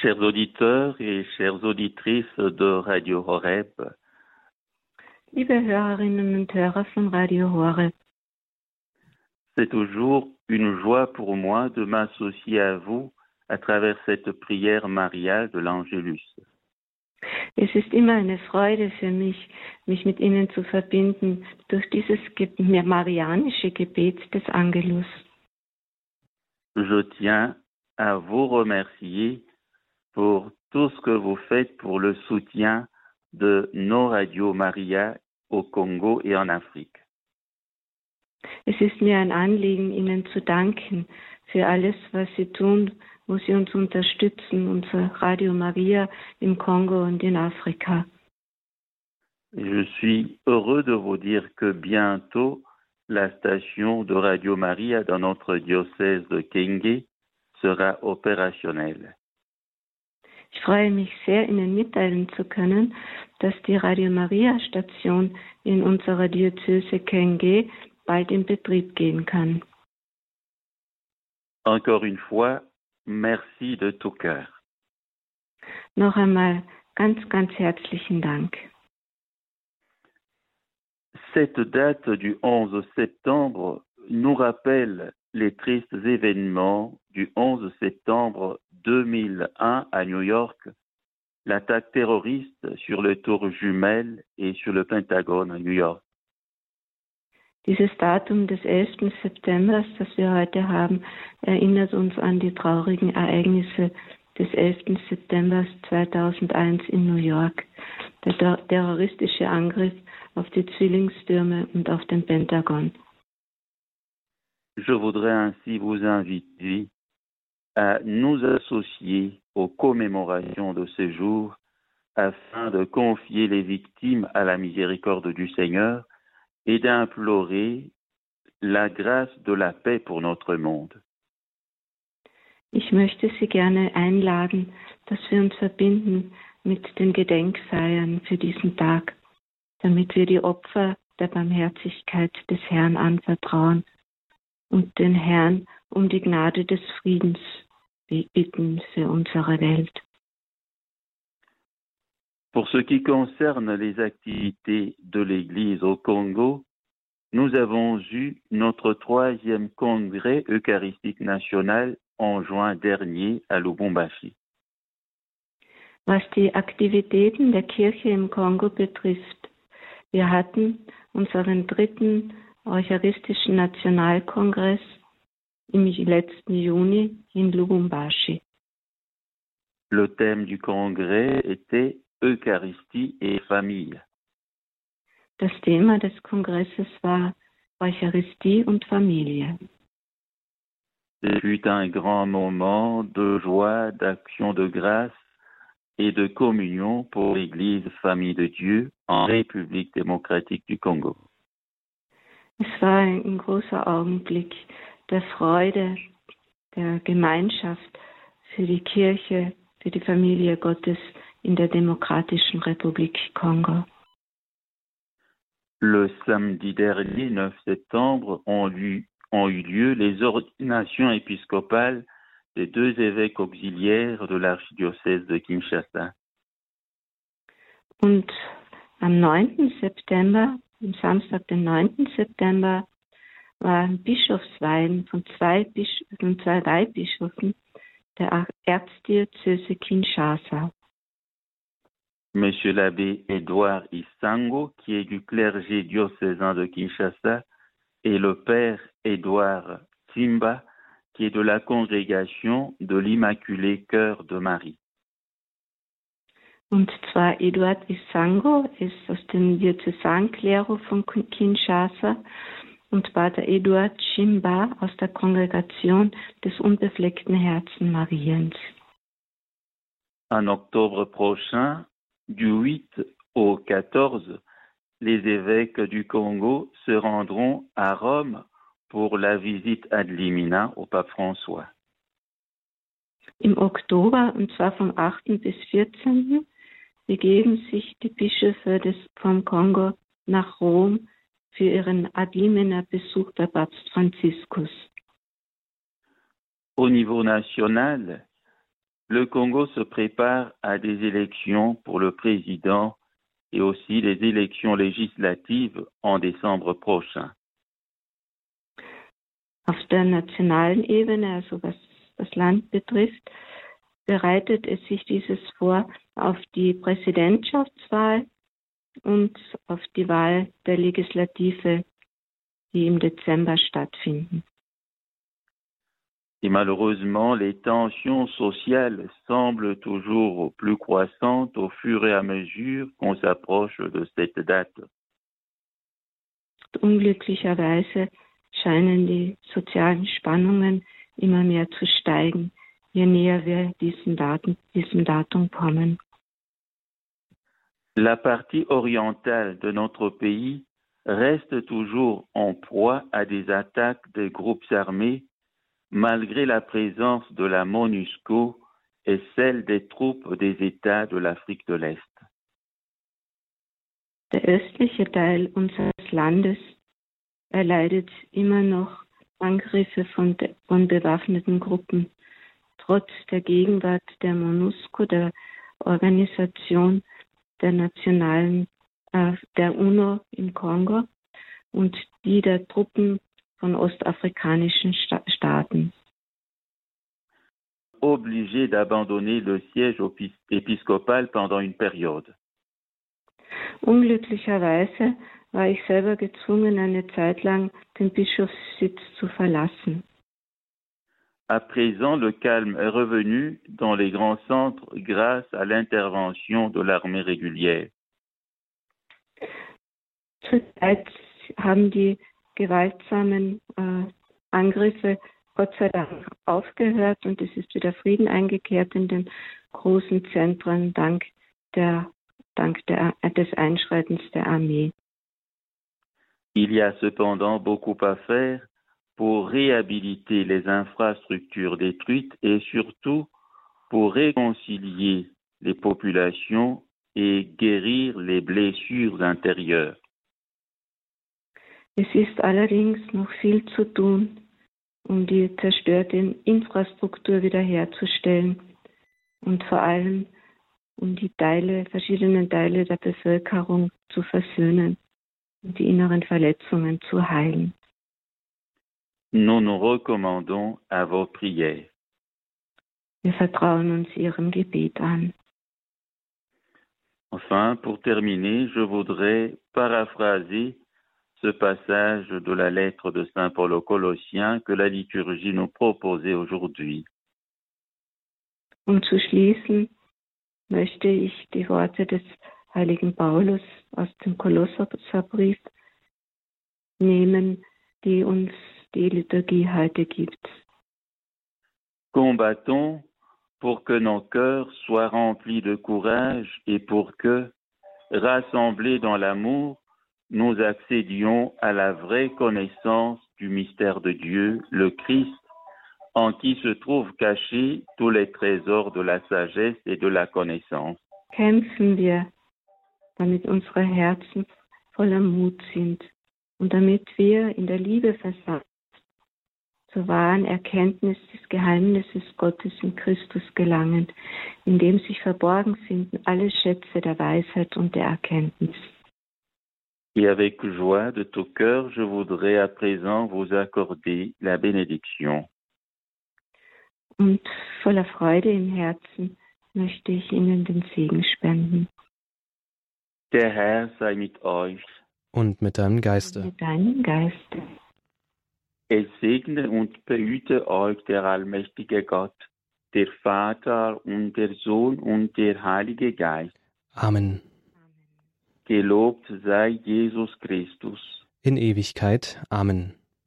Chers auditeurs et chères auditrices de Radio Horeb, Liebe Hörerinnen und Hörer von Radio Horeb, c'est toujours une joie pour moi de m'associer à vous à travers cette prière mariale de l'Angélus. es ist immer eine Freude für mich, mich mit Ihnen zu verbinden durch dieses marianische Gebet des Angelus. Je tiens à vous remercier pour tout ce que vous faites pour le soutien de nos radios Maria au Congo et en Afrique. Es ist mir ein Anliegen, Ihnen zu danken für alles, was Sie tun, wo Sie uns unterstützen, unser Radio Maria im Kongo und in Afrika. Je suis heureux de vous dire que bientôt, la station de Radio Maria dans notre diocèse de Kenge sera opérationnelle. Ich freue mich sehr, Ihnen mitteilen zu können, dass die Radio Maria Station in unserer Diözese Kenge bald in Betrieb gehen kann. Encore une fois, merci de tout cœur. Noch einmal ganz, ganz herzlichen Dank. Cette date du 11 septembre nous rappelle les tristes événements du 11 septembre 2001 à New York, l'attaque terroriste sur le Tour Jumelle et sur le Pentagone à New York. Dieses Datum des 11. September, das wir heute haben, erinnert uns an die traurigen Ereignisse des 11. September 2001 in New York, der ter- terroristische Angriff auf die Zwillingstürme und auf den Pentagon. Je voudrais ainsi vous inviter à nous associer aux commémorations de ces jours afin de confier les victimes à la miséricorde du Seigneur et d'implorer la grâce de la paix pour notre monde. Ich möchte Sie gerne einladen, dass wir uns verbinden mit den Gedenkfeiern für diesen Tag, damit wir die Opfer der Barmherzigkeit des Herrn anvertrauen und den Herrn um die Gnade des Friedens unsere Welt. Pour ce qui concerne les activités de l'Église au Congo, nous avons eu notre troisième congrès eucharistique national en juin dernier à Lubumbashi. Was die Aktivitäten der Kirche im Kongo betrifft, wir hatten unseren dritten Eucharistischen Nationalkongress im letzten Juni in Lubumbashi. Le thème du congrès était Eucharistie et famille. Das Thema des Kongresses war Eucharistie und Familie. Ce fut un grand moment de joie, d'action de grâce et de communion pour l'Église Famille de Dieu en République démocratique du Congo. Es war ein großer Augenblick der Freude, der Gemeinschaft für die Kirche, für die Familie Gottes in der Demokratischen Republik Kongo. Le samedi dernier, 9 septembre, ont, eu- ont eu lieu les ordinations épiscopales des deux évêques auxiliaires de l'archidiocèse de Kinshasa. Und am 9. September, am Samstag, den 9. September, waren Bischofsweihen von zwei, Bisch von zwei Weihbischöfen der Erzdiözese Kinshasa. Monsieur l'abbé Édouard Isango, qui est du clergé diocésain de Kinshasa, et le père Édouard Simba, qui est de la congrégation de l'Immaculé Cœur de Marie. Und zwar Eduard Isango ist aus dem Diözesanklero von Kinshasa und Pater Eduard Chimba aus der Kongregation des unbefleckten Herzen Mariens. En octobre prochain, du 8 au 14, les évêques du Congo se rendront à Rome pour la visite ad limina au pape François. Im Oktober, und zwar vom 8. bis 14., begeben sich die Bischöfe des, vom Kongo nach Rom für ihren Ad limina Besuch bei Papst Franziskus. Au niveau national, le Congo se prépare à des élections pour le président et aussi les élections législatives en décembre prochain. Auf der nationalen Ebene, also was das Land betrifft, bereitet es sich dieses vor auf die Präsidentschaftswahl und auf die Wahl der Legislative, die im Dezember stattfinden. Et malheureusement, les tensions sociales semblent toujours plus croissantes au fur et à mesure qu'on s'approche de cette date. Unglücklicherweise scheinen die sozialen Spannungen immer mehr zu steigen, je näher wir diesem Datum, diesem Datum kommen. La partie orientale de notre pays reste toujours en proie à des attaques des groupes armés malgré la présence de la MONUSCO et celle des troupes des États de l'Afrique de l'Est. Der östliche Teil unseres Landes erleidet immer noch Angriffe von, bewaffneten Gruppen, trotz der Gegenwart der MONUSCO, der Organisation der nationalen, äh, der UNO im Kongo und die der Truppen von ostafrikanischen Staaten. Obligé d'abandonner le siège épiscopal pendant une période. Unglücklicherweise war ich selber gezwungen, eine Zeit lang den Bischofssitz zu verlassen. À présent, le calme est revenu dans les grands centres grâce à l'intervention de l'armée régulière. Zurzeit haben die gewaltsamen äh, Angriffe Gott sei Dank aufgehört und es ist wieder Frieden eingekehrt in den großen Zentren dank, der, dank der, des Einschreitens der Armee. Il y a cependant beaucoup à faire pour réhabiliter les infrastructures détruites et surtout pour réconcilier les populations et guérir les blessures intérieures. Es ist allerdings noch viel zu tun, um die zerstörte Infrastruktur wiederherzustellen und vor allem um die Teile, verschiedenen Teile der Bevölkerung zu versöhnen und die inneren Verletzungen zu heilen. Nous nous recommandons à vos prières. Wir vertrauen uns Ihrem Gebet an. Enfin, pour terminer, je voudrais paraphraser ce passage de la lettre de Saint Paul aux Colossiens que la liturgie nous proposait aujourd'hui. Um zu schließen, möchte ich die Worte des heiligen Paulus aus dem Kolosserbrief nehmen, die uns die Liturgie heute gibt. Combattons pour que nos cœurs soient remplis de courage et pour que, rassemblés dans l'amour, nous accédions à la vraie connaissance du mystère de Dieu, le Christ, en qui se trouvent cachés tous les trésors de la sagesse et de la connaissance. Kämpfen wir, damit unsere Herzen voller Mut sind und damit wir in der Liebe zur wahren Erkenntnis des Geheimnisses Gottes in Christus gelangen, in dem sich verborgen sind alle Schätze der Weisheit und der Erkenntnis. Et avec joie de tout cœur, je voudrais à présent vous accorder la bénédiction. Und voller Freude im Herzen möchte ich Ihnen den Segen spenden. Der Herr sei mit euch. Und mit deinem Geiste. Mit deinem Geiste. Es segne und behüte euch der allmächtige Gott, der Vater und der Sohn und der Heilige Geist. Amen. Gelobt sei Jesus Christus. In Ewigkeit. Amen.